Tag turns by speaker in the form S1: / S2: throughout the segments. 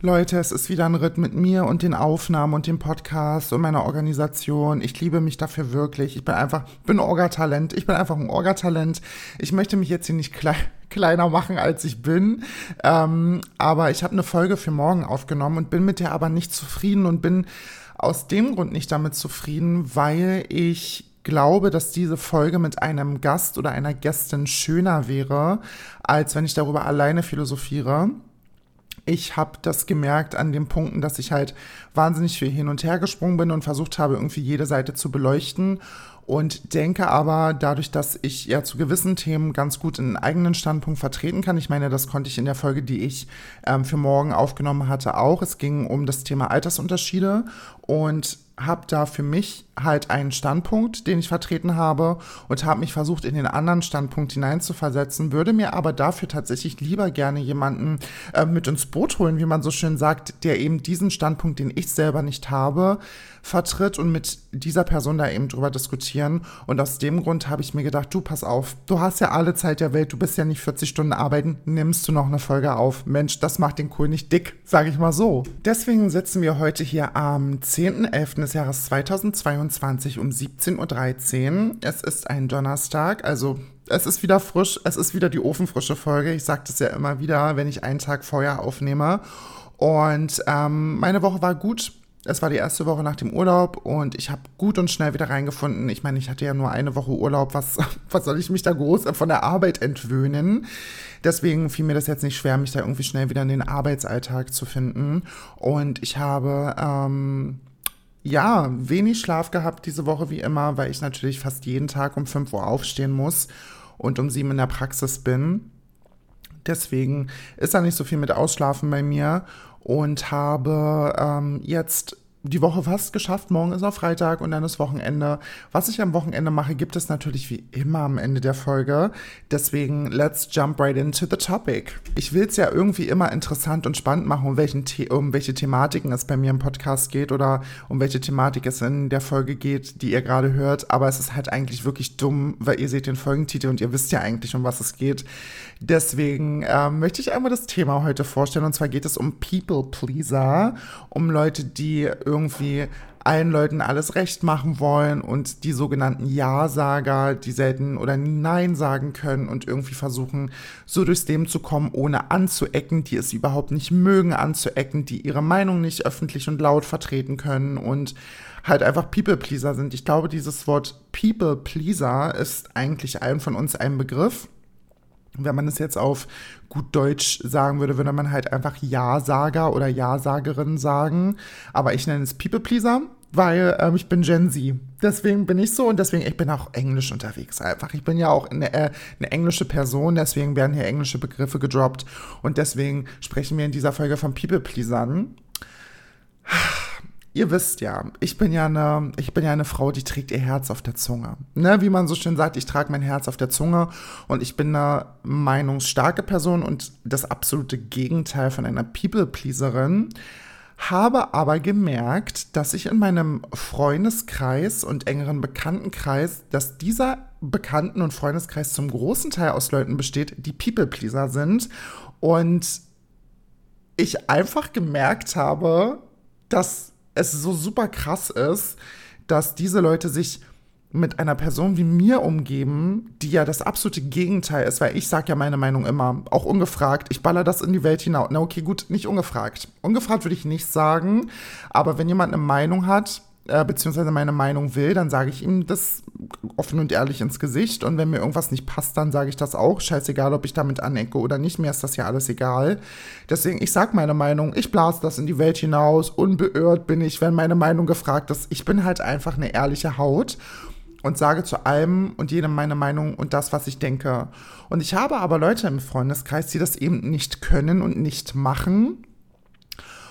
S1: Leute, es ist wieder ein Ritt mit mir und den Aufnahmen und dem Podcast und meiner Organisation. Ich liebe mich dafür wirklich. Ich bin einfach, bin Orgatalent. Ich bin einfach ein Orgatalent. Ich möchte mich jetzt hier nicht klein, kleiner machen, als ich bin. Ähm, aber ich habe eine Folge für morgen aufgenommen und bin mit der aber nicht zufrieden und bin aus dem Grund nicht damit zufrieden, weil ich glaube, dass diese Folge mit einem Gast oder einer Gästin schöner wäre, als wenn ich darüber alleine philosophiere ich habe das gemerkt an den Punkten, dass ich halt wahnsinnig viel hin und her gesprungen bin und versucht habe, irgendwie jede Seite zu beleuchten und denke aber dadurch, dass ich ja zu gewissen Themen ganz gut einen eigenen Standpunkt vertreten kann. Ich meine, das konnte ich in der Folge, die ich ähm, für morgen aufgenommen hatte, auch. Es ging um das Thema Altersunterschiede und habe da für mich halt einen Standpunkt, den ich vertreten habe und habe mich versucht, in den anderen Standpunkt hineinzuversetzen, würde mir aber dafür tatsächlich lieber gerne jemanden äh, mit ins Boot holen, wie man so schön sagt, der eben diesen Standpunkt, den ich selber nicht habe, vertritt und mit dieser Person da eben drüber diskutieren. Und aus dem Grund habe ich mir gedacht, du pass auf, du hast ja alle Zeit der Welt, du bist ja nicht 40 Stunden arbeiten, nimmst du noch eine Folge auf. Mensch, das macht den Kohl nicht dick, sage ich mal so. Deswegen sitzen wir heute hier am 10.11. des Jahres 2022 um 17.13 Uhr. Es ist ein Donnerstag, also es ist wieder frisch, es ist wieder die ofenfrische Folge. Ich sage das ja immer wieder, wenn ich einen Tag vorher aufnehme. Und ähm, meine Woche war gut. Es war die erste Woche nach dem Urlaub und ich habe gut und schnell wieder reingefunden. Ich meine, ich hatte ja nur eine Woche Urlaub. Was, was soll ich mich da groß von der Arbeit entwöhnen? Deswegen fiel mir das jetzt nicht schwer, mich da irgendwie schnell wieder in den Arbeitsalltag zu finden. Und ich habe ähm, ja, wenig Schlaf gehabt diese Woche wie immer, weil ich natürlich fast jeden Tag um 5 Uhr aufstehen muss und um 7 in der Praxis bin. Deswegen ist da nicht so viel mit Ausschlafen bei mir und habe ähm, jetzt die Woche fast geschafft. Morgen ist noch Freitag und dann ist Wochenende. Was ich am Wochenende mache, gibt es natürlich wie immer am Ende der Folge. Deswegen, let's jump right into the topic. Ich will es ja irgendwie immer interessant und spannend machen, um, welchen The um welche Thematiken es bei mir im Podcast geht oder um welche Thematik es in der Folge geht, die ihr gerade hört. Aber es ist halt eigentlich wirklich dumm, weil ihr seht den Folgentitel und ihr wisst ja eigentlich, um was es geht. Deswegen äh, möchte ich einmal das Thema heute vorstellen. Und zwar geht es um People Pleaser, um Leute, die irgendwie allen Leuten alles recht machen wollen und die sogenannten Ja-Sager, die selten oder nie Nein sagen können und irgendwie versuchen, so durchs Leben zu kommen, ohne anzuecken, die es überhaupt nicht mögen anzuecken, die ihre Meinung nicht öffentlich und laut vertreten können und halt einfach People-Pleaser sind. Ich glaube, dieses Wort People-Pleaser ist eigentlich allen von uns ein Begriff wenn man es jetzt auf gut Deutsch sagen würde, würde man halt einfach Ja-Sager oder Ja-Sagerin sagen. Aber ich nenne es People-Pleaser, weil ähm, ich bin Gen Z. Deswegen bin ich so und deswegen, ich bin auch englisch unterwegs einfach. Ich bin ja auch eine, äh, eine englische Person, deswegen werden hier englische Begriffe gedroppt. Und deswegen sprechen wir in dieser Folge von People-Pleasern ihr wisst ja, ich bin ja eine, ich bin ja eine Frau, die trägt ihr Herz auf der Zunge. Ne, wie man so schön sagt, ich trage mein Herz auf der Zunge und ich bin eine meinungsstarke Person und das absolute Gegenteil von einer People-Pleaserin. Habe aber gemerkt, dass ich in meinem Freundeskreis und engeren Bekanntenkreis, dass dieser Bekannten- und Freundeskreis zum großen Teil aus Leuten besteht, die People-Pleaser sind. Und ich einfach gemerkt habe, dass es so super krass ist, dass diese Leute sich mit einer Person wie mir umgeben, die ja das absolute Gegenteil ist, weil ich sage ja meine Meinung immer, auch ungefragt, ich baller das in die Welt hinaus. Na okay, gut, nicht ungefragt. Ungefragt würde ich nicht sagen, aber wenn jemand eine Meinung hat, äh, beziehungsweise meine Meinung will, dann sage ich ihm das offen und ehrlich ins Gesicht. Und wenn mir irgendwas nicht passt, dann sage ich das auch. Scheißegal, ob ich damit anecke oder nicht, mir ist das ja alles egal. Deswegen, ich sage meine Meinung, ich blase das in die Welt hinaus. Unbeirrt bin ich, wenn meine Meinung gefragt ist. Ich bin halt einfach eine ehrliche Haut und sage zu allem und jedem meine Meinung und das, was ich denke. Und ich habe aber Leute im Freundeskreis, die das eben nicht können und nicht machen.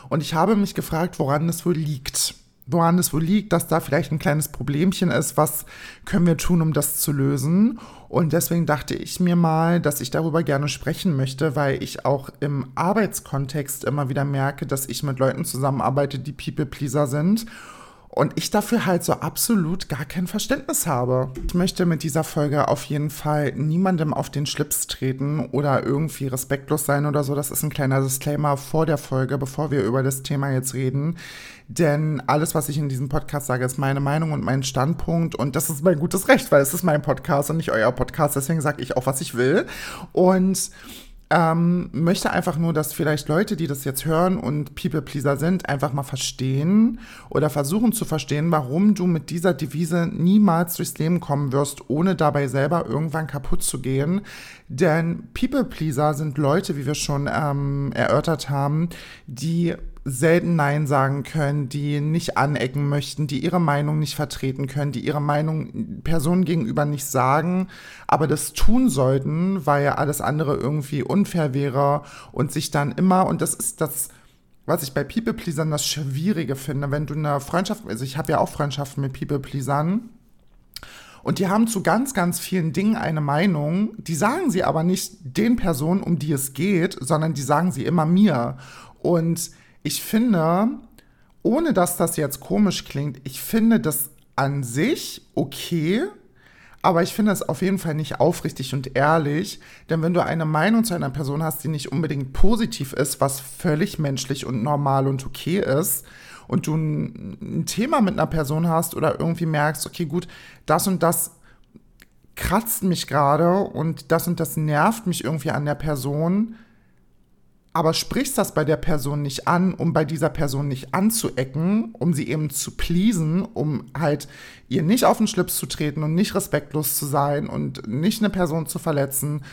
S1: Und ich habe mich gefragt, woran es wohl liegt woran es wohl liegt, dass da vielleicht ein kleines Problemchen ist, was können wir tun, um das zu lösen. Und deswegen dachte ich mir mal, dass ich darüber gerne sprechen möchte, weil ich auch im Arbeitskontext immer wieder merke, dass ich mit Leuten zusammenarbeite, die People-Pleaser sind und ich dafür halt so absolut gar kein Verständnis habe. Ich möchte mit dieser Folge auf jeden Fall niemandem auf den Schlips treten oder irgendwie respektlos sein oder so. Das ist ein kleiner Disclaimer vor der Folge, bevor wir über das Thema jetzt reden. Denn alles, was ich in diesem Podcast sage, ist meine Meinung und mein Standpunkt. Und das ist mein gutes Recht, weil es ist mein Podcast und nicht euer Podcast. Deswegen sage ich auch, was ich will. Und ähm, möchte einfach nur, dass vielleicht Leute, die das jetzt hören und People-Pleaser sind, einfach mal verstehen oder versuchen zu verstehen, warum du mit dieser Devise niemals durchs Leben kommen wirst, ohne dabei selber irgendwann kaputt zu gehen. Denn People-Pleaser sind Leute, wie wir schon ähm, erörtert haben, die selten Nein sagen können, die nicht anecken möchten, die ihre Meinung nicht vertreten können, die ihre Meinung Personen gegenüber nicht sagen, aber das tun sollten, weil ja alles andere irgendwie unfair wäre und sich dann immer, und das ist das, was ich bei People-Pleasern das Schwierige finde, wenn du eine Freundschaft, also ich habe ja auch Freundschaften mit People-Pleasern, und die haben zu ganz, ganz vielen Dingen eine Meinung, die sagen sie aber nicht den Personen, um die es geht, sondern die sagen sie immer mir. Und ich finde, ohne dass das jetzt komisch klingt, ich finde das an sich okay, aber ich finde es auf jeden Fall nicht aufrichtig und ehrlich, denn wenn du eine Meinung zu einer Person hast, die nicht unbedingt positiv ist, was völlig menschlich und normal und okay ist, und du ein, Thema mit einer Person hast oder irgendwie merkst, okay, gut, das und das kratzt mich gerade und das und das nervt mich irgendwie an der Person, aber sprichst das bei der Person nicht an, um bei dieser Person nicht anzuecken, um sie eben zu pleasen, um halt ihr nicht auf den Schlips zu treten und nicht respektlos zu sein und nicht eine Person zu verletzen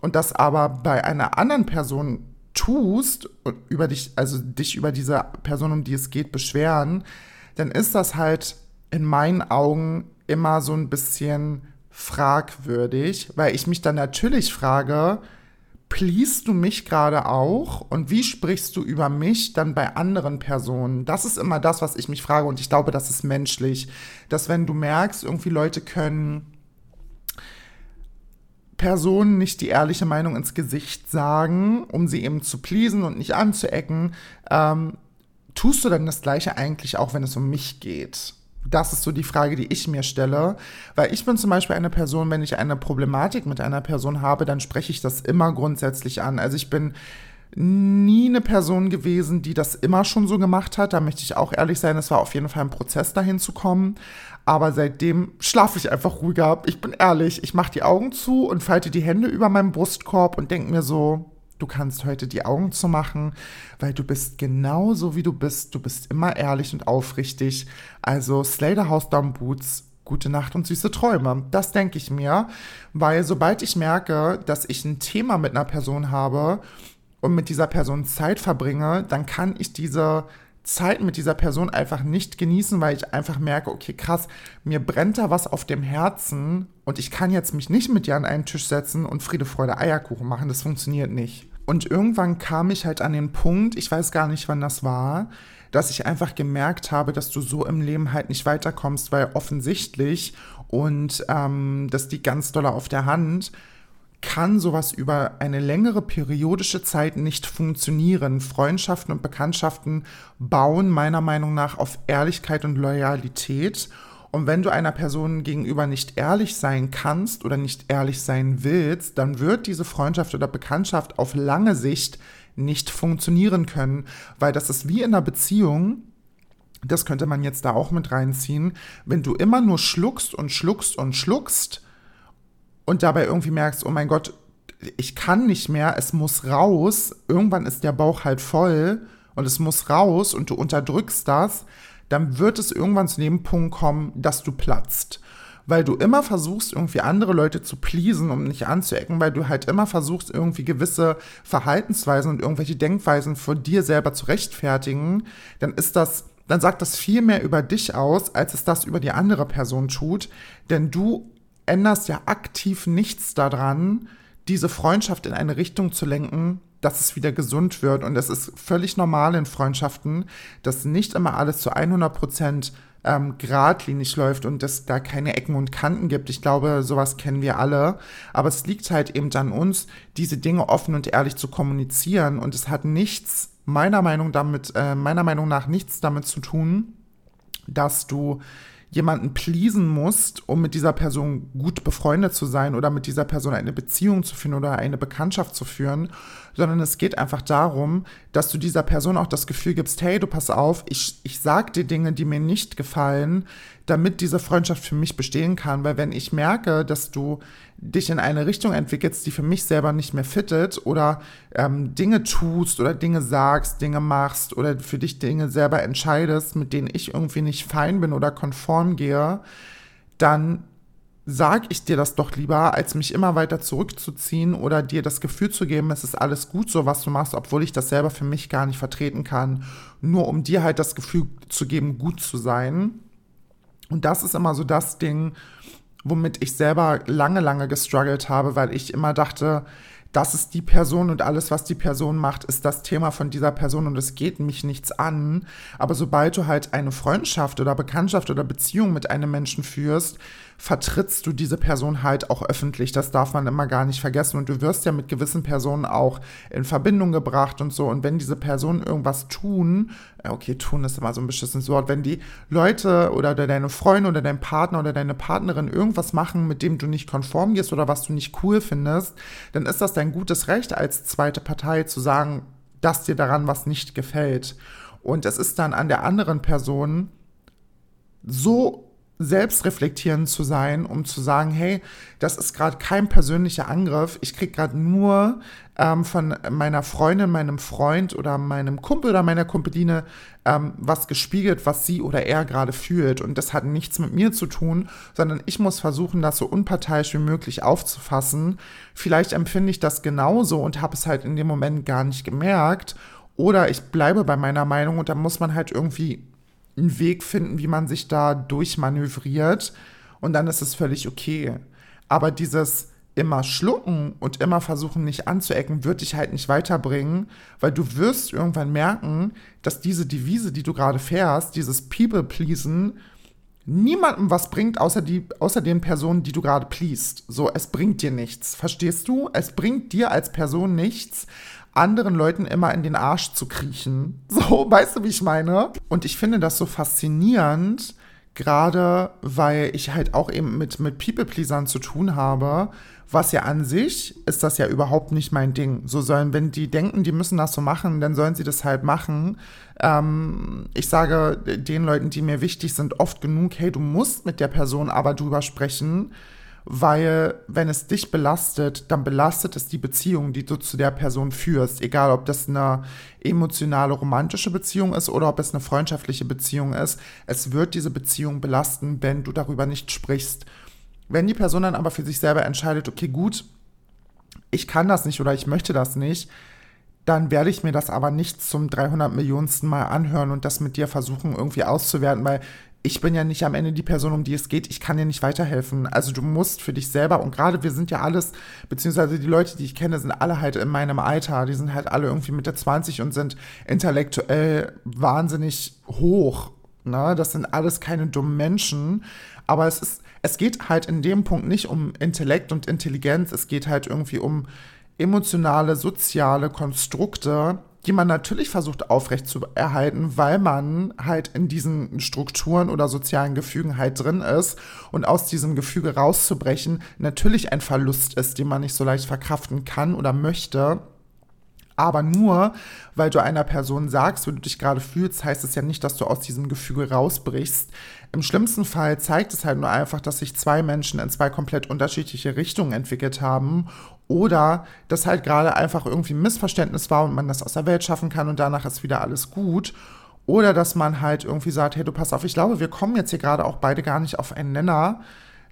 S1: und das aber bei einer anderen Person tust und über dich, also dich über diese Person, um die es geht, beschweren, dann ist das halt in meinen Augen immer so ein bisschen fragwürdig, weil ich mich dann natürlich frage, pleasst du mich gerade auch und wie sprichst du über mich dann bei anderen Personen? Das ist immer das, was ich mich frage und ich glaube, das ist menschlich, dass wenn du merkst, irgendwie Leute können Personen nicht die ehrliche Meinung ins Gesicht sagen, um sie eben zu pleasen und nicht anzuecken, ähm, tust du dann das gleiche eigentlich auch, wenn es um mich geht? Das ist so die Frage, die ich mir stelle. Weil ich bin zum Beispiel eine Person, wenn ich eine Problematik mit einer Person habe, dann spreche ich das immer grundsätzlich an. Also ich bin nie eine Person gewesen, die das immer schon so gemacht hat. Da möchte ich auch ehrlich sein, es war auf jeden Fall ein Prozess dahin zu kommen. Aber seitdem schlafe ich einfach ruhiger. Ich bin ehrlich, ich mache die Augen zu und falte die Hände über meinem Brustkorb und denke mir so, Du kannst heute die Augen zu machen, weil du bist genau so, wie du bist. Du bist immer ehrlich und aufrichtig. Also Slater House Down Boots, gute Nacht und süße Träume. Das denke ich mir, weil sobald ich merke, dass ich ein Thema mit einer Person habe und mit dieser Person Zeit verbringe, dann kann ich diese Zeit mit dieser Person einfach nicht genießen, weil ich einfach merke, okay, krass, mir brennt da was auf dem Herzen und ich kann jetzt mich nicht mit dir an einen Tisch setzen und Friede, Freude, Eierkuchen machen. Das funktioniert nicht. Und irgendwann kam ich halt an den Punkt, ich weiß gar nicht, wann das war, dass ich einfach gemerkt habe, dass du so im Leben halt nicht weiterkommst, weil offensichtlich und ähm, das liegt ganz doll auf der Hand, kann sowas über eine längere periodische Zeit nicht funktionieren. Freundschaften und Bekanntschaften bauen meiner Meinung nach auf Ehrlichkeit und Loyalität. Und wenn du einer Person gegenüber nicht ehrlich sein kannst oder nicht ehrlich sein willst, dann wird diese Freundschaft oder Bekanntschaft auf lange Sicht nicht funktionieren können, weil das ist wie in einer Beziehung, das könnte man jetzt da auch mit reinziehen, wenn du immer nur schluckst und schluckst und schluckst, und dabei irgendwie merkst, oh mein Gott, ich kann nicht mehr, es muss raus, irgendwann ist der Bauch halt voll und es muss raus und du unterdrückst das, dann wird es irgendwann zu dem Punkt kommen, dass du platzt. Weil du immer versuchst, irgendwie andere Leute zu pleasen, um nicht anzuecken, weil du halt immer versuchst, irgendwie gewisse Verhaltensweisen und irgendwelche Denkweisen vor dir selber zu rechtfertigen, dann ist das, dann sagt das viel mehr über dich aus, als es das über die andere Person tut. Denn du änderst ja aktiv nichts daran, diese Freundschaft in eine Richtung zu lenken, dass es wieder gesund wird. Und es ist völlig normal in Freundschaften, dass nicht immer alles zu 100 Prozent ähm, geradlinig läuft und es da keine Ecken und Kanten gibt. Ich glaube, sowas kennen wir alle. Aber es liegt halt eben an uns, diese Dinge offen und ehrlich zu kommunizieren. Und es hat nichts, meiner Meinung, damit, äh, meiner Meinung nach, nichts damit zu tun, dass du jemanden pleasen musst, um mit dieser Person gut befreundet zu sein oder mit dieser Person eine Beziehung zu führen oder eine Bekanntschaft zu führen, sondern es geht einfach darum, dass du dieser Person auch das Gefühl gibst, hey, du pass auf, ich, ich sag dir Dinge, die mir nicht gefallen, damit diese Freundschaft für mich bestehen kann, weil wenn ich merke, dass du dich in eine Richtung entwickelst, die für mich selber nicht mehr fittet oder ähm, Dinge tust oder Dinge sagst, Dinge machst oder für dich Dinge selber entscheidest, mit denen ich irgendwie nicht fein bin oder konform gehe, dann sag ich dir das doch lieber, als mich immer weiter zurückzuziehen oder dir das Gefühl zu geben, es ist alles gut so, was du machst, obwohl ich das selber für mich gar nicht vertreten kann, nur um dir halt das Gefühl zu geben, gut zu sein. Und das ist immer so das Ding, womit ich selber lange, lange gestruggelt habe, weil ich immer dachte, das ist die Person und alles, was die Person macht, ist das Thema von dieser Person und es geht mich nichts an. Aber sobald du halt eine Freundschaft oder Bekanntschaft oder Beziehung mit einem Menschen führst, vertrittst du diese Person halt auch öffentlich. Das darf man immer gar nicht vergessen. Und du wirst ja mit gewissen Personen auch in Verbindung gebracht und so. Und wenn diese Personen irgendwas tun, äh, okay, tun ist immer so ein beschissenes Wort, wenn die Leute oder deine Freunde oder dein Partner oder deine Partnerin irgendwas machen, mit dem du nicht konform gehst oder was du nicht cool findest, dann ist das dein gutes Recht als zweite Partei zu sagen, dass dir daran was nicht gefällt. Und es ist dann an der anderen Person so selbstreflektierend zu sein, um zu sagen, hey, das ist gerade kein persönlicher Angriff. Ich krieg gerade nur ähm, von meiner Freundin, meinem Freund oder meinem Kumpel oder meiner Kumpeline ähm, was gespiegelt, was sie oder er gerade fühlt. Und das hat nichts mit mir zu tun, sondern ich muss versuchen, das so unparteiisch wie möglich aufzufassen. Vielleicht empfinde ich das genauso und habe es halt in dem Moment gar nicht gemerkt. Oder ich bleibe bei meiner Meinung und dann muss man halt irgendwie einen Weg finden, wie man sich da durchmanövriert und dann ist es völlig okay. Aber dieses immer schlucken und immer versuchen, nicht anzuecken, wird dich halt nicht weiterbringen, weil du wirst irgendwann merken, dass diese Devise, die du gerade fährst, dieses People-Pleasen, niemandem was bringt, außer, die, außer den Personen, die du gerade pleast. So, es bringt dir nichts. Verstehst du? Es bringt dir als Person nichts, anderen Leuten immer in den Arsch zu kriechen. So, weißt du, wie ich meine? Und ich finde das so faszinierend, gerade weil ich halt auch eben mit, mit People-Pleasern zu tun habe, was ja an sich ist das ja überhaupt nicht mein Ding. So sollen, wenn die denken, die müssen das so machen, dann sollen sie das halt machen. Ähm, ich sage den Leuten, die mir wichtig sind, oft genug, hey, du musst mit der Person aber drüber sprechen, weil wenn es dich belastet, dann belastet es die Beziehung, die du zu der Person führst. Egal, ob das eine emotionale, romantische Beziehung ist oder ob es eine freundschaftliche Beziehung ist. Es wird diese Beziehung belasten, wenn du darüber nicht sprichst. Wenn die Person dann aber für sich selber entscheidet, okay, gut, ich kann das nicht oder ich möchte das nicht, dann werde ich mir das aber nicht zum 300 Millionensten Mal anhören und das mit dir versuchen irgendwie auszuwerten, weil ich bin ja nicht am Ende die Person, um die es geht. Ich kann dir nicht weiterhelfen. Also du musst für dich selber und gerade wir sind ja alles, beziehungsweise die Leute, die ich kenne, sind alle halt in meinem Alter. Die sind halt alle irgendwie Mitte 20 und sind intellektuell wahnsinnig hoch. Ne? Das sind alles keine dummen Menschen. Aber es ist, es geht halt in dem Punkt nicht um Intellekt und Intelligenz. Es geht halt irgendwie um emotionale, soziale Konstrukte, die man natürlich versucht aufrecht zu erhalten, weil man halt in diesen Strukturen oder sozialen Gefügen halt drin ist und aus diesem Gefüge rauszubrechen natürlich ein Verlust ist, den man nicht so leicht verkraften kann oder möchte. Aber nur, weil du einer Person sagst, wie du dich gerade fühlst, heißt es ja nicht, dass du aus diesem Gefüge rausbrichst. Im schlimmsten Fall zeigt es halt nur einfach, dass sich zwei Menschen in zwei komplett unterschiedliche Richtungen entwickelt haben oder dass halt gerade einfach irgendwie ein Missverständnis war und man das aus der Welt schaffen kann und danach ist wieder alles gut. Oder dass man halt irgendwie sagt, hey, du pass auf, ich glaube, wir kommen jetzt hier gerade auch beide gar nicht auf einen Nenner.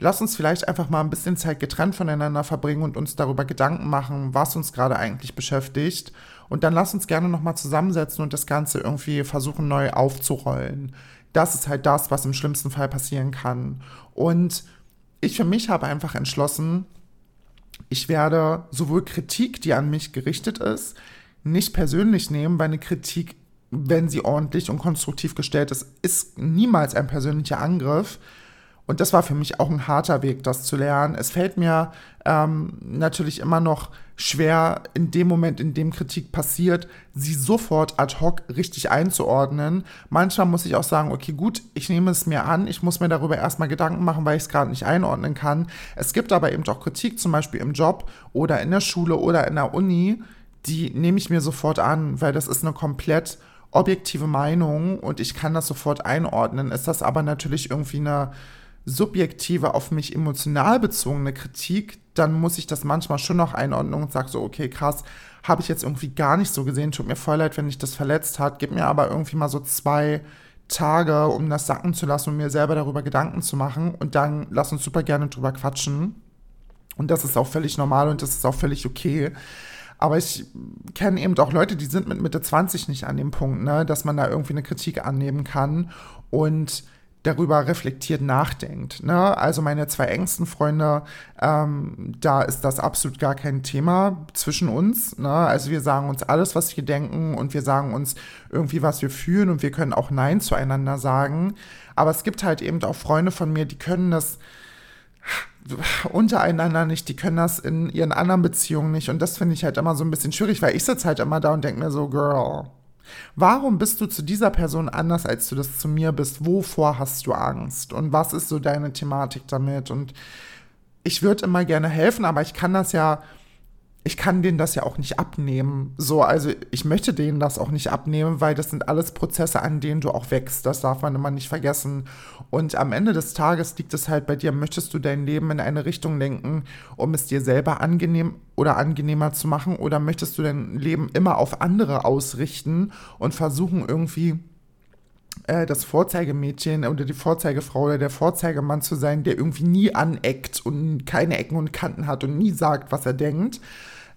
S1: Lass uns vielleicht einfach mal ein bisschen Zeit getrennt voneinander verbringen und uns darüber Gedanken machen, was uns gerade eigentlich beschäftigt. Und dann lass uns gerne nochmal zusammensetzen und das Ganze irgendwie versuchen neu aufzurollen. Das ist halt das, was im schlimmsten Fall passieren kann. Und ich für mich habe einfach entschlossen, ich werde sowohl Kritik, die an mich gerichtet ist, nicht persönlich nehmen, weil eine Kritik, wenn sie ordentlich und konstruktiv gestellt ist, ist niemals ein persönlicher Angriff. Und das war für mich auch ein harter Weg, das zu lernen. Es fällt mir ähm, natürlich immer noch schwer in dem Moment, in dem Kritik passiert, sie sofort ad hoc richtig einzuordnen. Manchmal muss ich auch sagen, okay, gut, ich nehme es mir an, ich muss mir darüber erstmal Gedanken machen, weil ich es gerade nicht einordnen kann. Es gibt aber eben auch Kritik, zum Beispiel im Job oder in der Schule oder in der Uni, die nehme ich mir sofort an, weil das ist eine komplett objektive Meinung und ich kann das sofort einordnen. Ist das aber natürlich irgendwie eine subjektive, auf mich emotional bezogene Kritik, dann muss ich das manchmal schon noch einordnen und sage so, okay, krass, habe ich jetzt irgendwie gar nicht so gesehen, tut mir voll leid, wenn ich das verletzt hat, gib mir aber irgendwie mal so zwei Tage, um das sacken zu lassen und mir selber darüber Gedanken zu machen und dann lass uns super gerne drüber quatschen. Und das ist auch völlig normal und das ist auch völlig okay. Aber ich kenne eben auch Leute, die sind mit Mitte 20 nicht an dem Punkt, ne, dass man da irgendwie eine Kritik annehmen kann. Und darüber reflektiert nachdenkt. Ne? Also meine zwei engsten Freunde, ähm, da ist das absolut gar kein Thema zwischen uns. Ne? Also wir sagen uns alles, was wir denken und wir sagen uns irgendwie, was wir fühlen und wir können auch Nein zueinander sagen. Aber es gibt halt eben auch Freunde von mir, die können das untereinander nicht, die können das in ihren anderen Beziehungen nicht. Und das finde ich halt immer so ein bisschen schwierig, weil ich sitze halt immer da und denke mir so, Girl, Warum bist du zu dieser Person anders, als du das zu mir bist? Wovor hast du Angst? Und was ist so deine Thematik damit? Und ich würde immer gerne helfen, aber ich kann das ja ich kann denen das ja auch nicht abnehmen. So, also ich möchte denen das auch nicht abnehmen, weil das sind alles Prozesse, an denen du auch wächst. Das darf man immer nicht vergessen. Und am Ende des Tages liegt es halt bei dir, möchtest du dein Leben in eine Richtung lenken, um es dir selber angenehm oder angenehmer zu machen, oder möchtest du dein Leben immer auf andere ausrichten und versuchen irgendwie äh, das Vorzeigemädchen oder die Vorzeigefrau oder der Vorzeigemann zu sein, der irgendwie nie aneckt und keine Ecken und Kanten hat und nie sagt, was er denkt.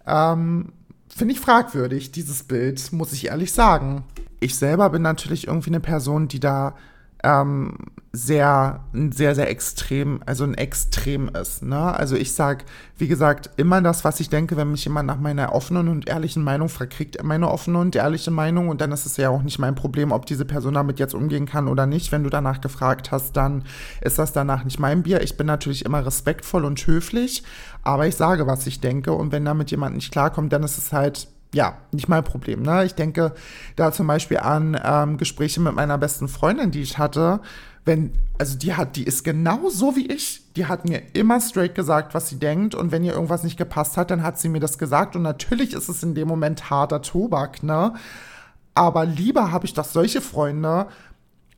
S1: Ähm, Finde ich fragwürdig, dieses Bild, muss ich ehrlich sagen. Ich selber bin natürlich irgendwie eine Person, die da ähm, sehr, sehr, sehr extrem, also ein Extrem ist. Ne? Also ich sage, wie gesagt, immer das, was ich denke, wenn mich jemand nach meiner offenen und ehrlichen Meinung fragt, kriegt er meine offene und ehrliche Meinung und dann ist es ja auch nicht mein Problem, ob diese Person damit jetzt umgehen kann oder nicht. Wenn du danach gefragt hast, dann ist das danach nicht mein Bier. Ich bin natürlich immer respektvoll und höflich, aber ich sage, was ich denke und wenn damit jemand nicht klarkommt, dann ist es halt ja, nicht mein Problem. Ne? Ich denke da zum Beispiel an ähm, Gespräche mit meiner besten Freundin, die ich hatte. Wenn, also die hat, die ist genau so wie ich. Die hat mir immer straight gesagt, was sie denkt. Und wenn ihr irgendwas nicht gepasst hat, dann hat sie mir das gesagt. Und natürlich ist es in dem Moment harter Tobak, ne? Aber lieber habe ich doch solche Freunde,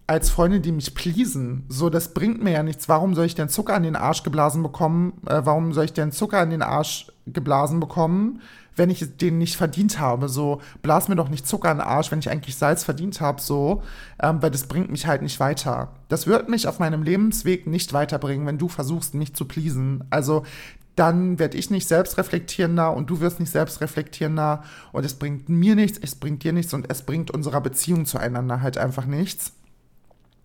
S1: als Freunde, die mich pleasen. So, das bringt mir ja nichts. Warum soll ich denn Zucker an den Arsch geblasen bekommen? Äh, warum soll ich denn Zucker an den Arsch geblasen bekommen, wenn ich den nicht verdient habe. So, blas mir doch nicht Zucker in den Arsch, wenn ich eigentlich Salz verdient habe, so, ähm, weil das bringt mich halt nicht weiter. Das wird mich auf meinem Lebensweg nicht weiterbringen, wenn du versuchst, mich zu pleasen. Also, dann werde ich nicht selbstreflektierender und du wirst nicht selbstreflektierender und es bringt mir nichts, es bringt dir nichts und es bringt unserer Beziehung zueinander halt einfach nichts.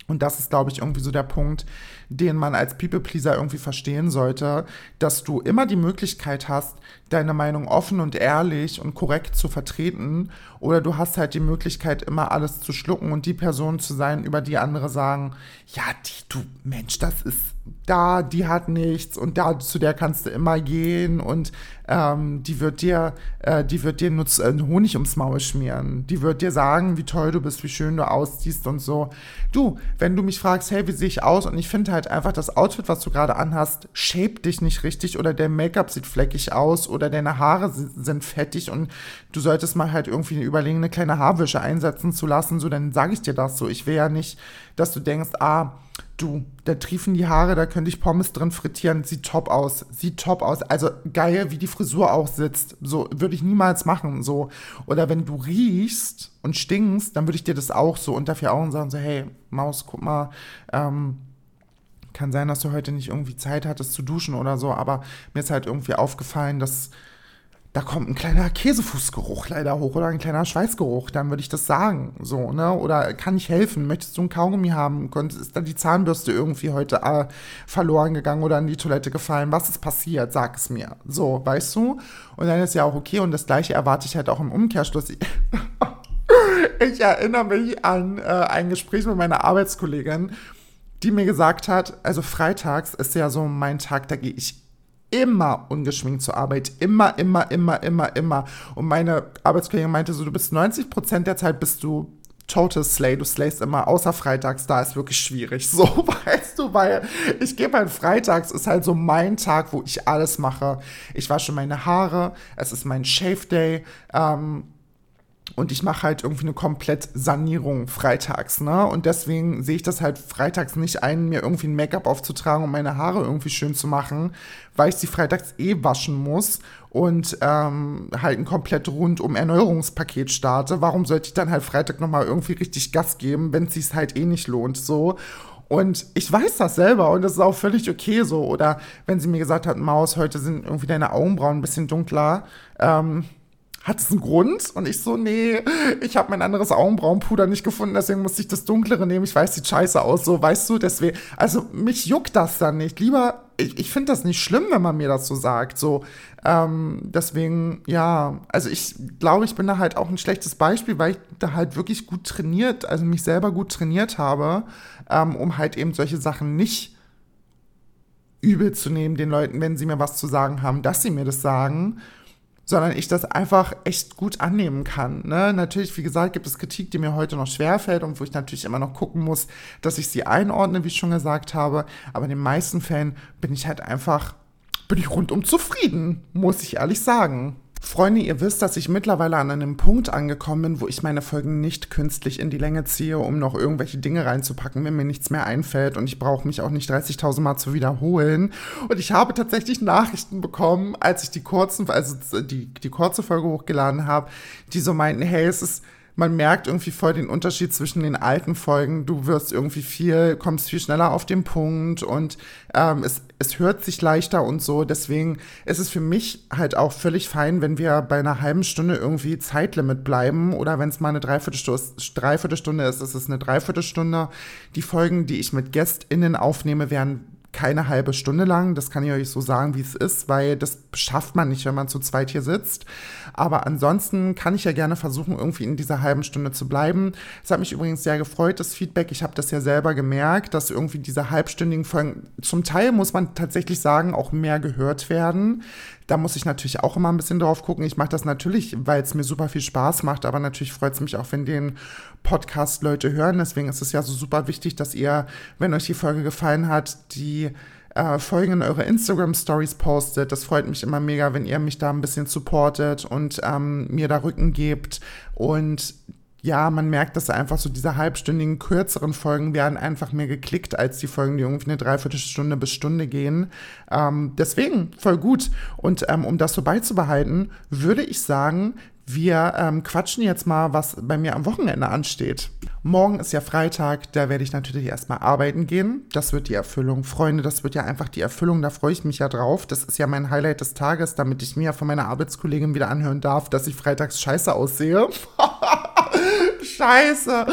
S1: Und das ist, glaube ich, irgendwie so der Punkt, den man als People-Pleaser irgendwie verstehen sollte, dass du immer die Möglichkeit hast, deine Meinung offen und ehrlich und korrekt zu vertreten. Oder du hast halt die Möglichkeit, immer alles zu schlucken und die Person zu sein, über die andere sagen, ja, die, du Mensch, das ist da, die hat nichts und da zu der kannst du immer gehen und ähm, die wird dir, äh, die wird dir nur äh, Honig ums Maul schmieren. Die wird dir sagen, wie toll du bist, wie schön du aussiehst und so. Du, wenn du mich fragst, hey, wie sehe ich aus? Und ich finde halt einfach, das Outfit, was du gerade anhast, shape dich nicht richtig oder der Make-up sieht fleckig aus oder deine Haare sind fettig und du solltest mal halt irgendwie überlegen, eine kleine Haarwäsche einsetzen zu lassen, so dann sage ich dir das so. Ich will ja nicht, dass du denkst, ah, du, da triefen die Haare, da könnte ich Pommes drin frittieren, sieht top aus, sieht top aus. Also geil, wie die Frisur auch sitzt. So würde ich niemals machen. So. Oder wenn du riechst und stinkst, dann würde ich dir das auch so unter vier Augen sagen, so, hey, Maus, guck mal, ähm, kann sein, dass du heute nicht irgendwie Zeit hattest zu duschen oder so, aber mir ist halt irgendwie aufgefallen, dass da kommt ein kleiner Käsefußgeruch leider hoch oder ein kleiner Schweißgeruch, dann würde ich das sagen, so, ne? Oder kann ich helfen? Möchtest du ein Kaugummi haben? Ist da die Zahnbürste irgendwie heute äh, verloren gegangen oder in die Toilette gefallen? Was ist passiert? Sag es mir. So, weißt du? Und dann ist ja auch okay und das gleiche erwarte ich halt auch im Umkehrschluss. ich erinnere mich an äh, ein Gespräch mit meiner Arbeitskollegin, die mir gesagt hat, also freitags ist ja so mein Tag, da gehe ich immer ungeschminkt zur Arbeit. Immer, immer, immer, immer, immer. Und meine Arbeitskollegin meinte so, du bist 90 Prozent der Zeit bist du total Slay. Du slayst immer, außer freitags, da ist wirklich schwierig. So, weißt du, weil ich gebe halt freitags, ist halt so mein Tag, wo ich alles mache. Ich wasche meine Haare, es ist mein Shave Day. Ähm, und ich mache halt irgendwie eine komplett Sanierung freitags, ne? Und deswegen sehe ich das halt freitags nicht ein, mir irgendwie ein Make-up aufzutragen, um meine Haare irgendwie schön zu machen, weil ich sie freitags eh waschen muss und ähm, halt ein komplett rundum Erneuerungspaket starte. Warum sollte ich dann halt Freitag nochmal irgendwie richtig Gas geben, wenn es sich halt eh nicht lohnt, so? Und ich weiß das selber und das ist auch völlig okay so. Oder wenn sie mir gesagt hat, Maus, heute sind irgendwie deine Augenbrauen ein bisschen dunkler, ähm, hat es einen Grund? Und ich so, nee, ich habe mein anderes Augenbrauenpuder nicht gefunden, deswegen musste ich das dunklere nehmen. Ich weiß, sieht scheiße aus, so, weißt du, deswegen, also mich juckt das dann nicht. Lieber, ich, ich finde das nicht schlimm, wenn man mir das so sagt, so, ähm, deswegen, ja, also ich glaube, ich bin da halt auch ein schlechtes Beispiel, weil ich da halt wirklich gut trainiert, also mich selber gut trainiert habe, ähm, um halt eben solche Sachen nicht übel zu nehmen, den Leuten, wenn sie mir was zu sagen haben, dass sie mir das sagen sondern ich das einfach echt gut annehmen kann. Ne? Natürlich, wie gesagt, gibt es Kritik, die mir heute noch schwerfällt und wo ich natürlich immer noch gucken muss, dass ich sie einordne, wie ich schon gesagt habe. Aber in den meisten Fällen bin ich halt einfach, bin ich rundum zufrieden, muss ich ehrlich sagen. Freunde, ihr wisst, dass ich mittlerweile an einem Punkt angekommen bin, wo ich meine Folgen nicht künstlich in die Länge ziehe, um noch irgendwelche Dinge reinzupacken, wenn mir nichts mehr einfällt und ich brauche mich auch nicht 30.000 Mal zu wiederholen. Und ich habe tatsächlich Nachrichten bekommen, als ich die kurzen, also die, die kurze Folge hochgeladen habe, die so meinten, hey, es ist man merkt irgendwie voll den Unterschied zwischen den alten Folgen. Du wirst irgendwie viel, kommst viel schneller auf den Punkt und ähm, es, es hört sich leichter und so. Deswegen ist es für mich halt auch völlig fein, wenn wir bei einer halben Stunde irgendwie Zeitlimit bleiben oder wenn es mal eine Dreiviertelstunde, Dreiviertelstunde ist, ist es eine Dreiviertelstunde. Die Folgen, die ich mit GästInnen aufnehme, werden keine halbe Stunde lang. Das kann ich euch so sagen, wie es ist, weil das schafft man nicht, wenn man zu zweit hier sitzt. Aber ansonsten kann ich ja gerne versuchen, irgendwie in dieser halben Stunde zu bleiben. Es hat mich übrigens sehr gefreut, das Feedback. Ich habe das ja selber gemerkt, dass irgendwie diese halbstündigen Folgen, zum Teil muss man tatsächlich sagen, auch mehr gehört werden. Da muss ich natürlich auch immer ein bisschen drauf gucken. Ich mache das natürlich, weil es mir super viel Spaß macht, aber natürlich freut es mich auch, wenn den Podcast Leute hören. Deswegen ist es ja so super wichtig, dass ihr, wenn euch die Folge gefallen hat, die äh, Folgen in eure Instagram Stories postet. Das freut mich immer mega, wenn ihr mich da ein bisschen supportet und ähm, mir da Rücken gebt. Und ja, man merkt, dass einfach so diese halbstündigen, kürzeren Folgen werden einfach mehr geklickt als die Folgen, die irgendwie eine Dreiviertelstunde bis Stunde gehen. Ähm, deswegen voll gut. Und ähm, um das so beizubehalten, würde ich sagen, wir ähm, quatschen jetzt mal, was bei mir am Wochenende ansteht. Morgen ist ja Freitag, da werde ich natürlich erstmal arbeiten gehen. Das wird die Erfüllung. Freunde, das wird ja einfach die Erfüllung, da freue ich mich ja drauf. Das ist ja mein Highlight des Tages, damit ich mir von meiner Arbeitskollegin wieder anhören darf, dass ich freitags scheiße aussehe. Scheiße.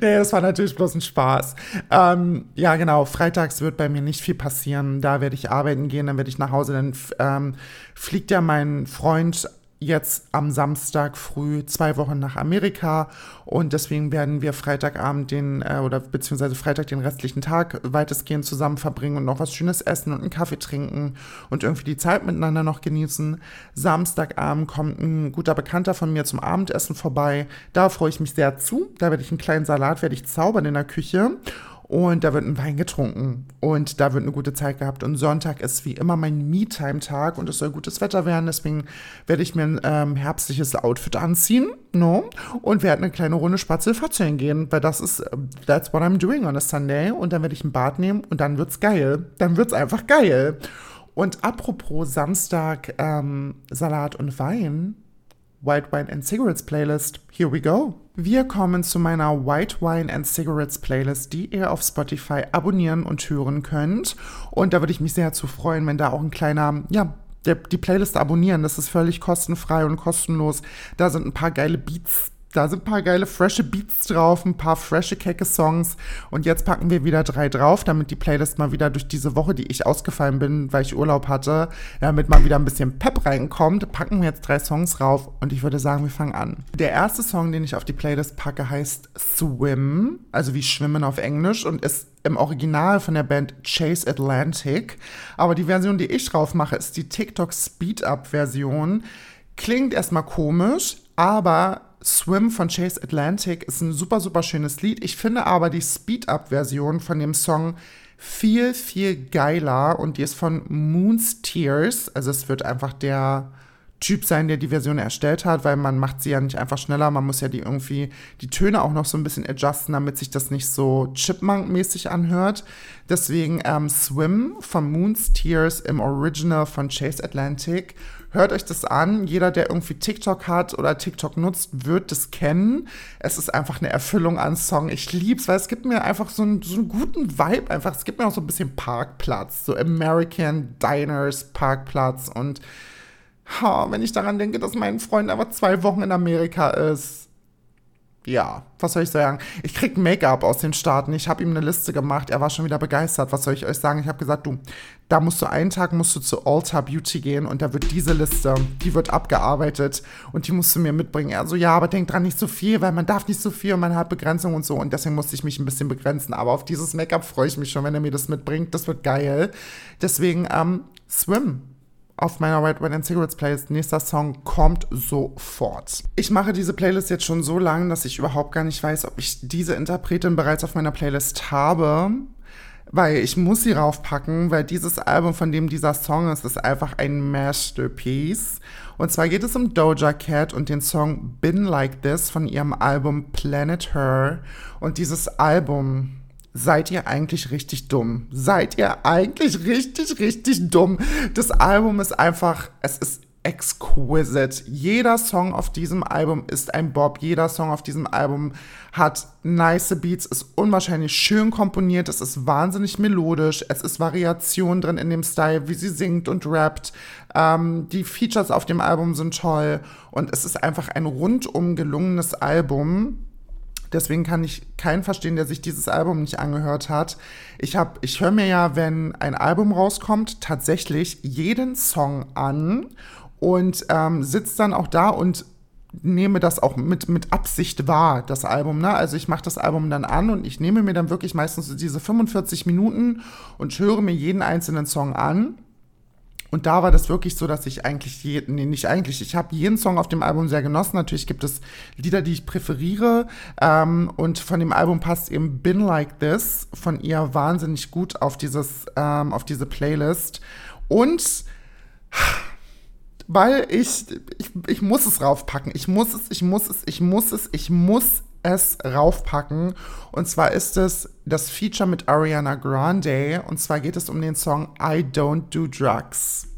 S1: Nee, das war natürlich bloß ein Spaß. Ähm, ja, genau. Freitags wird bei mir nicht viel passieren. Da werde ich arbeiten gehen, dann werde ich nach Hause. Dann ähm, fliegt ja mein Freund jetzt am Samstag früh zwei Wochen nach Amerika und deswegen werden wir Freitagabend den äh, oder beziehungsweise Freitag den restlichen Tag weitestgehend zusammen verbringen und noch was Schönes essen und einen Kaffee trinken und irgendwie die Zeit miteinander noch genießen. Samstagabend kommt ein guter Bekannter von mir zum Abendessen vorbei. Da freue ich mich sehr zu. Da werde ich einen kleinen Salat werde ich zaubern in der Küche und da wird ein Wein getrunken und da wird eine gute Zeit gehabt. Und Sonntag ist wie immer mein Me-Time-Tag und es soll gutes Wetter werden. Deswegen werde ich mir ein ähm, herbstliches Outfit anziehen no? und werde eine kleine Runde Spatzelfatzeln gehen, weil das ist, äh, that's what I'm doing on a Sunday. Und dann werde ich ein Bad nehmen und dann wird's geil. Dann wird's einfach geil. Und apropos Samstag ähm, Salat und Wein, White Wine and Cigarettes Playlist. Here we go. Wir kommen zu meiner White Wine and Cigarettes Playlist, die ihr auf Spotify abonnieren und hören könnt. Und da würde ich mich sehr zu freuen, wenn da auch ein kleiner, ja, die Playlist abonnieren. Das ist völlig kostenfrei und kostenlos. Da sind ein paar geile Beats Da sind ein paar geile, frische Beats drauf, ein paar frische, kecke Songs. Und jetzt packen wir wieder drei drauf, damit die Playlist mal wieder durch diese Woche, die ich ausgefallen bin, weil ich Urlaub hatte, damit mal wieder ein bisschen Pep reinkommt, packen wir jetzt drei Songs rauf. Und ich würde sagen, wir fangen an. Der erste Song, den ich auf die Playlist packe, heißt Swim, also wie Schwimmen auf Englisch und ist im Original von der Band Chase Atlantic. Aber die Version, die ich drauf mache, ist die TikTok Speed-Up-Version. Klingt erstmal komisch, aber Swim von Chase Atlantic ist ein super, super schönes Lied. Ich finde aber die Speed-Up-Version von dem Song viel, viel geiler und die ist von Moon's Tears. Also es wird einfach der Typ sein, der die Version erstellt hat, weil man macht sie ja nicht einfach schneller, man muss ja die irgendwie die Töne auch noch so ein bisschen adjusten, damit sich das nicht so Chipmunk-mäßig anhört. Deswegen ähm, Swim von Moon's Tears im Original von Chase Atlantic. Hört euch das an. Jeder, der irgendwie TikTok hat oder TikTok nutzt, wird das kennen. Es ist einfach eine Erfüllung an Song. Ich lieb's, weil es gibt mir einfach so einen, so einen guten Vibe. Einfach, es gibt mir auch so ein bisschen Parkplatz, so American Diners Parkplatz und Ha, wenn ich daran denke, dass mein Freund aber zwei Wochen in Amerika ist. Ja, was soll ich sagen? Ich krieg Make-up aus den Staaten. Ich habe ihm eine Liste gemacht. Er war schon wieder begeistert. Was soll ich euch sagen? Ich habe gesagt, du, da musst du einen Tag musst du zu Alta Beauty gehen und da wird diese Liste, die wird abgearbeitet und die musst du mir mitbringen. Er so, ja, aber denk dran, nicht so viel, weil man darf nicht so viel und man hat Begrenzung und so und deswegen musste ich mich ein bisschen begrenzen. Aber auf dieses Make-up freue ich mich schon, wenn er mir das mitbringt. Das wird geil. Deswegen, ähm, Swim auf meiner White Wine and Cigarettes Playlist. Nächster Song kommt sofort. Ich mache diese Playlist jetzt schon so lange, dass ich überhaupt gar nicht weiß, ob ich diese Interpretin bereits auf meiner Playlist habe. Weil ich muss sie raufpacken, weil dieses Album, von dem dieser Song ist, ist einfach ein Masterpiece. Und zwar geht es um Doja Cat und den Song Been Like This von ihrem Album Planet Her. Und dieses Album seid ihr eigentlich richtig dumm? Seid ihr eigentlich richtig, richtig dumm? Das Album ist einfach, es ist exquisite. Jeder Song auf diesem Album ist ein Bob. Jeder Song auf diesem Album hat nice Beats, ist unwahrscheinlich schön komponiert, es ist wahnsinnig melodisch, es ist Variation drin in dem Style, wie sie singt und rappt. Ähm, die Features auf dem Album sind toll und es ist einfach ein rundum gelungenes Album Deswegen kann ich keinen verstehen, der sich dieses Album nicht angehört hat. Ich habe, ich höre mir ja, wenn ein Album rauskommt, tatsächlich jeden Song an und ähm, sitze dann auch da und nehme das auch mit, mit Absicht wahr, das Album. Ne? Also ich mache das Album dann an und ich nehme mir dann wirklich meistens diese 45 Minuten und höre mir jeden einzelnen Song an und da war das wirklich so, dass ich eigentlich, je, nee, nicht eigentlich, ich habe jeden Song auf dem Album sehr genossen. Natürlich gibt es Lieder, die ich präferiere. Ähm, und von dem Album passt eben Been Like This von ihr wahnsinnig gut auf, dieses, ähm, auf diese Playlist. Und weil ich, ich, ich muss es raufpacken. Ich muss es, ich muss es, ich muss es, ich muss es raufpacken. Und zwar ist es das Feature mit Ariana Grande. Und zwar geht es um den Song I Don't Do Drugs.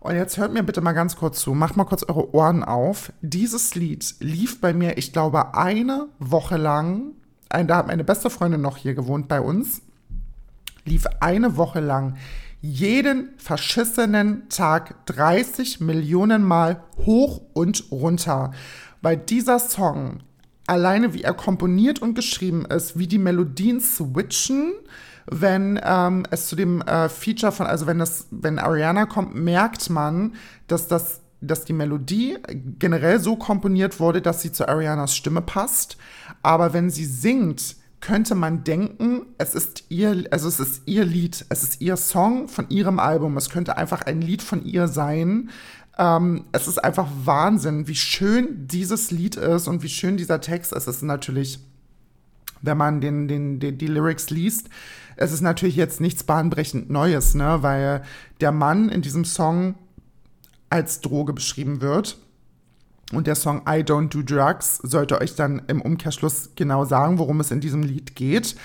S1: Und jetzt hört mir bitte mal ganz kurz zu. Macht mal kurz eure Ohren auf. Dieses Lied lief bei mir, ich glaube, eine Woche lang. Da hat meine beste Freundin noch hier gewohnt bei uns. Lief eine Woche lang jeden verschissenen Tag 30 Millionen Mal hoch und runter. Weil dieser Song alleine wie er komponiert und geschrieben ist, wie die Melodien switchen, wenn ähm, es zu dem äh, Feature von, also wenn das, wenn Ariana kommt, merkt man, dass das dass die Melodie generell so komponiert wurde, dass sie zu Arianas Stimme passt. Aber wenn sie singt, könnte man denken, es ist ihr, also es ist ihr Lied, es ist ihr Song von ihrem Album. Es könnte einfach ein Lied von ihr sein. Ähm, es ist einfach Wahnsinn, wie schön dieses Lied ist und wie schön dieser Text ist. Es ist natürlich, wenn man den, den, den, die Lyrics liest, es ist natürlich jetzt nichts bahnbrechend Neues, ne? weil der Mann in diesem Song als Droge beschrieben wird. Und der Song I Don't Do Drugs sollte euch dann im Umkehrschluss genau sagen, worum es in diesem Lied geht.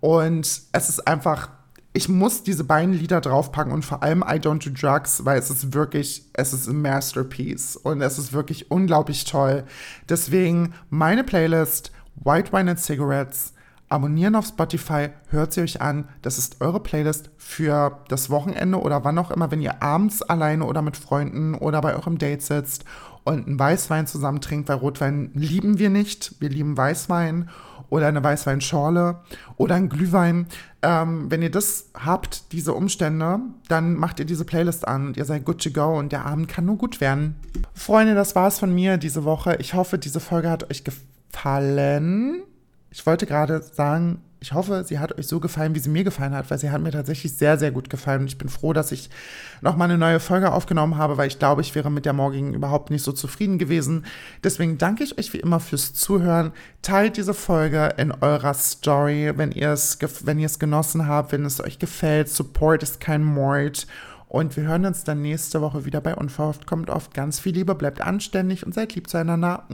S1: Und es ist einfach ich muss diese beiden Lieder draufpacken und vor allem I Don't Do Drugs, weil es ist wirklich, es ist ein Masterpiece und es ist wirklich unglaublich toll. Deswegen meine Playlist White Wine and Cigarettes. Abonnieren auf Spotify, hört sie euch an. Das ist eure Playlist für das Wochenende oder wann auch immer, wenn ihr abends alleine oder mit Freunden oder bei eurem Date sitzt und einen Weißwein zusammen trinkt, weil Rotwein lieben wir nicht. Wir lieben Weißwein oder eine Weißweinschorle oder ein Glühwein. Ähm, wenn ihr das habt, diese Umstände, dann macht ihr diese Playlist an und ihr seid good to go und der Abend kann nur gut werden. Freunde, das war's von mir diese Woche. Ich hoffe, diese Folge hat euch gefallen. Ich wollte gerade sagen, ich hoffe, sie hat euch so gefallen, wie sie mir gefallen hat, weil sie hat mir tatsächlich sehr, sehr gut gefallen. Und ich bin froh, dass ich nochmal eine neue Folge aufgenommen habe, weil ich glaube, ich wäre mit der morgigen überhaupt nicht so zufrieden gewesen. Deswegen danke ich euch wie immer fürs Zuhören. Teilt diese Folge in eurer Story, wenn ihr es, wenn ihr es genossen habt, wenn es euch gefällt. Support ist kein Mord. Und wir hören uns dann nächste Woche wieder bei Unverhofft kommt oft. Ganz viel Liebe, bleibt anständig und seid lieb zueinander.